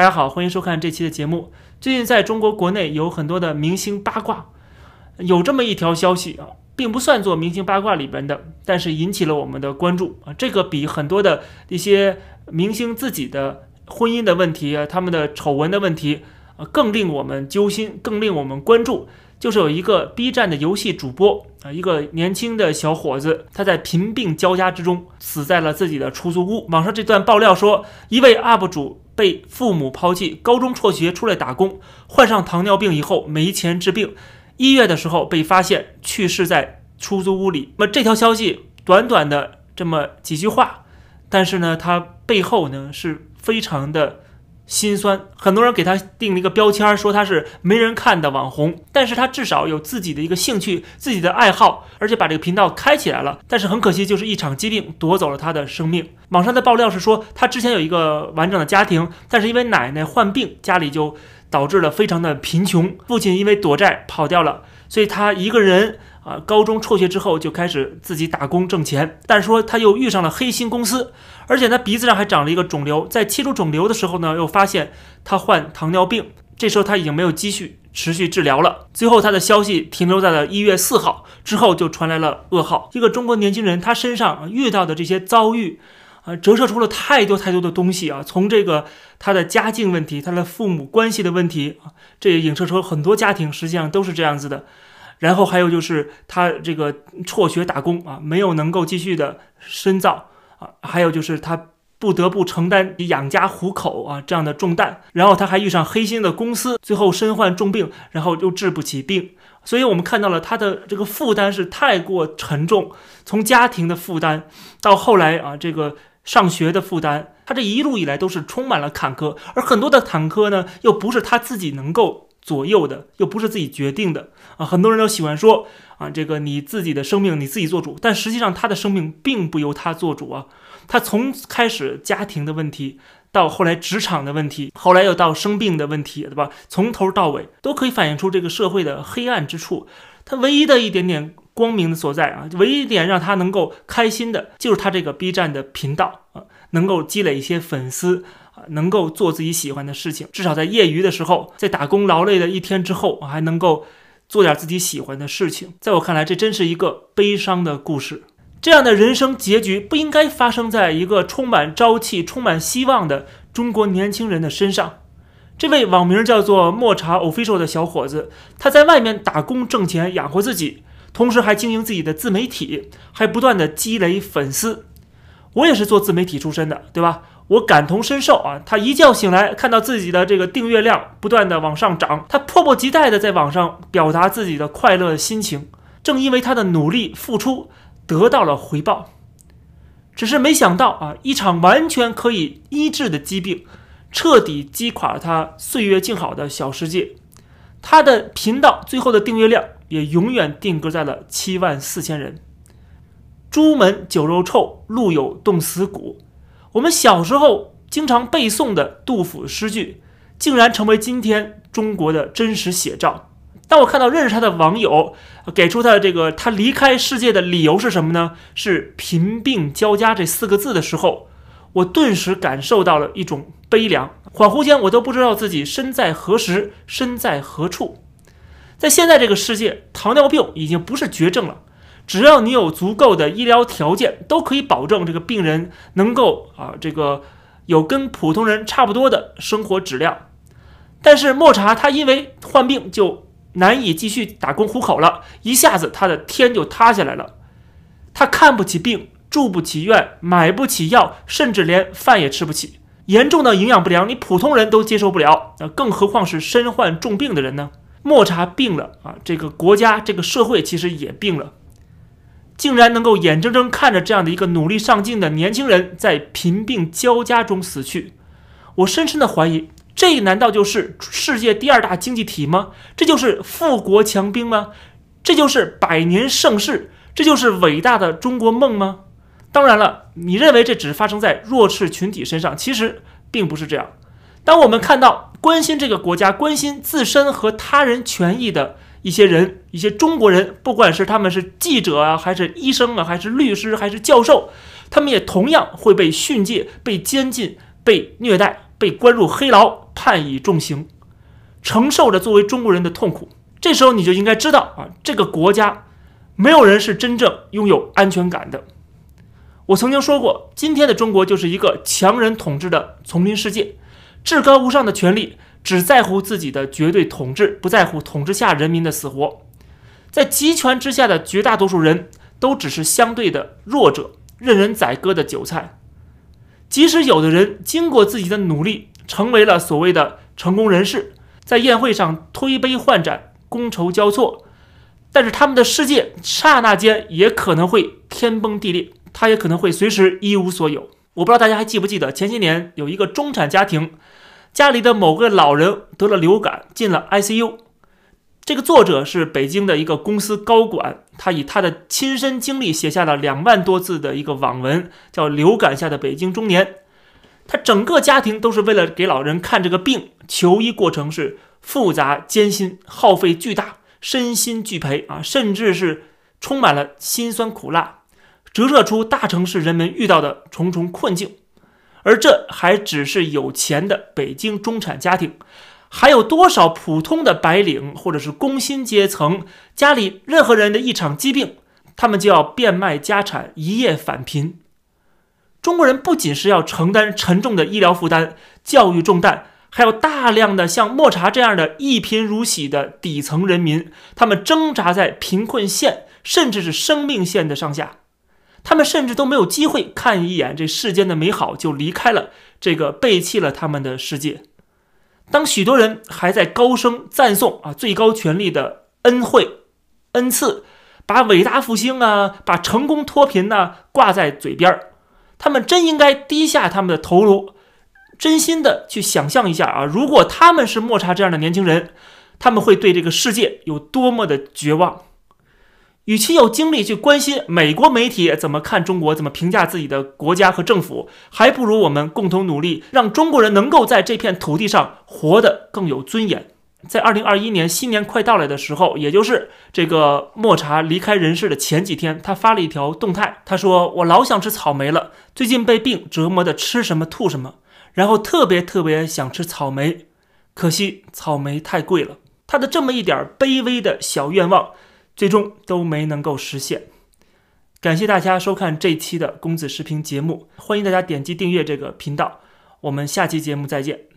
大家好，欢迎收看这期的节目。最近在中国国内有很多的明星八卦，有这么一条消息啊，并不算作明星八卦里边的，但是引起了我们的关注啊。这个比很多的一些明星自己的婚姻的问题啊，他们的丑闻的问题更令我们揪心，更令我们关注。就是有一个 B 站的游戏主播啊，一个年轻的小伙子，他在贫病交加之中死在了自己的出租屋。网上这段爆料说，一位 UP 主被父母抛弃，高中辍学出来打工，患上糖尿病以后没钱治病，一月的时候被发现去世在出租屋里。那么这条消息短短的这么几句话，但是呢，它背后呢是非常的。心酸，很多人给他定了一个标签，说他是没人看的网红，但是他至少有自己的一个兴趣、自己的爱好，而且把这个频道开起来了。但是很可惜，就是一场疾病夺走了他的生命。网上的爆料是说，他之前有一个完整的家庭，但是因为奶奶患病，家里就导致了非常的贫穷。父亲因为躲债跑掉了，所以他一个人。啊，高中辍学之后就开始自己打工挣钱，但是说他又遇上了黑心公司，而且他鼻子上还长了一个肿瘤，在切除肿瘤的时候呢，又发现他患糖尿病，这时候他已经没有积蓄持续治疗了。最后他的消息停留在了一月四号之后，就传来了噩耗。一个中国年轻人，他身上遇到的这些遭遇，啊，折射出了太多太多的东西啊，从这个他的家境问题，他的父母关系的问题啊，这也影射出很多家庭实际上都是这样子的。然后还有就是他这个辍学打工啊，没有能够继续的深造啊，还有就是他不得不承担养家糊口啊这样的重担。然后他还遇上黑心的公司，最后身患重病，然后又治不起病。所以我们看到了他的这个负担是太过沉重，从家庭的负担到后来啊这个上学的负担，他这一路以来都是充满了坎坷，而很多的坎坷呢，又不是他自己能够。左右的又不是自己决定的啊！很多人都喜欢说啊，这个你自己的生命你自己做主，但实际上他的生命并不由他做主啊。他从开始家庭的问题，到后来职场的问题，后来又到生病的问题，对吧？从头到尾都可以反映出这个社会的黑暗之处。他唯一的一点点光明的所在啊，唯一一点让他能够开心的，就是他这个 B 站的频道啊，能够积累一些粉丝。能够做自己喜欢的事情，至少在业余的时候，在打工劳累的一天之后，我还能够做点自己喜欢的事情。在我看来，这真是一个悲伤的故事。这样的人生结局不应该发生在一个充满朝气、充满希望的中国年轻人的身上。这位网名叫做抹茶 official 的小伙子，他在外面打工挣钱养活自己，同时还经营自己的自媒体，还不断的积累粉丝。我也是做自媒体出身的，对吧？我感同身受啊！他一觉醒来，看到自己的这个订阅量不断的往上涨，他迫不及待的在网上表达自己的快乐心情。正因为他的努力付出得到了回报，只是没想到啊，一场完全可以医治的疾病，彻底击垮了他岁月静好的小世界。他的频道最后的订阅量也永远定格在了七万四千人。朱门酒肉臭，路有冻死骨。我们小时候经常背诵的杜甫诗句，竟然成为今天中国的真实写照。当我看到认识他的网友给出他的这个他离开世界的理由是什么呢？是贫病交加这四个字的时候，我顿时感受到了一种悲凉。恍惚间，我都不知道自己身在何时，身在何处。在现在这个世界，糖尿病已经不是绝症了。只要你有足够的医疗条件，都可以保证这个病人能够啊，这个有跟普通人差不多的生活质量。但是莫茶他因为患病就难以继续打工糊口了，一下子他的天就塌下来了。他看不起病，住不起院，买不起药，甚至连饭也吃不起，严重的营养不良，你普通人都接受不了，那更何况是身患重病的人呢？莫茶病了啊，这个国家这个社会其实也病了。竟然能够眼睁睁看着这样的一个努力上进的年轻人在贫病交加中死去，我深深的怀疑，这难道就是世界第二大经济体吗？这就是富国强兵吗？这就是百年盛世？这就是伟大的中国梦吗？当然了，你认为这只发生在弱势群体身上，其实并不是这样。当我们看到关心这个国家、关心自身和他人权益的。一些人，一些中国人，不管是他们是记者啊，还是医生啊，还是律师，还是教授，他们也同样会被训诫、被监禁、被虐待、被关入黑牢、判以重刑，承受着作为中国人的痛苦。这时候你就应该知道啊，这个国家没有人是真正拥有安全感的。我曾经说过，今天的中国就是一个强人统治的丛林世界，至高无上的权力只在乎自己的绝对统治，不在乎统治下人民的死活。在集权之下的绝大多数人都只是相对的弱者，任人宰割的韭菜。即使有的人经过自己的努力，成为了所谓的成功人士，在宴会上推杯换盏。觥筹交错，但是他们的世界刹那间也可能会天崩地裂，他也可能会随时一无所有。我不知道大家还记不记得，前些年有一个中产家庭，家里的某个老人得了流感，进了 ICU。这个作者是北京的一个公司高管，他以他的亲身经历写下了两万多字的一个网文，叫《流感下的北京中年》。他整个家庭都是为了给老人看这个病，求医过程是。复杂艰辛，耗费巨大，身心俱疲啊，甚至是充满了辛酸苦辣，折射出大城市人们遇到的重重困境。而这还只是有钱的北京中产家庭，还有多少普通的白领或者是工薪阶层，家里任何人的一场疾病，他们就要变卖家产，一夜返贫。中国人不仅是要承担沉重的医疗负担、教育重担。还有大量的像莫查这样的一贫如洗的底层人民，他们挣扎在贫困线，甚至是生命线的上下，他们甚至都没有机会看一眼这世间的美好，就离开了这个背弃了他们的世界。当许多人还在高声赞颂啊最高权力的恩惠、恩赐，把伟大复兴啊、把成功脱贫呐挂在嘴边儿，他们真应该低下他们的头颅。真心的去想象一下啊，如果他们是莫查这样的年轻人，他们会对这个世界有多么的绝望？与其有精力去关心美国媒体怎么看中国，怎么评价自己的国家和政府，还不如我们共同努力，让中国人能够在这片土地上活得更有尊严。在二零二一年新年快到来的时候，也就是这个莫查离开人世的前几天，他发了一条动态，他说：“我老想吃草莓了，最近被病折磨的，吃什么吐什么。”然后特别特别想吃草莓，可惜草莓太贵了。他的这么一点卑微的小愿望，最终都没能够实现。感谢大家收看这期的公子视频节目，欢迎大家点击订阅这个频道。我们下期节目再见。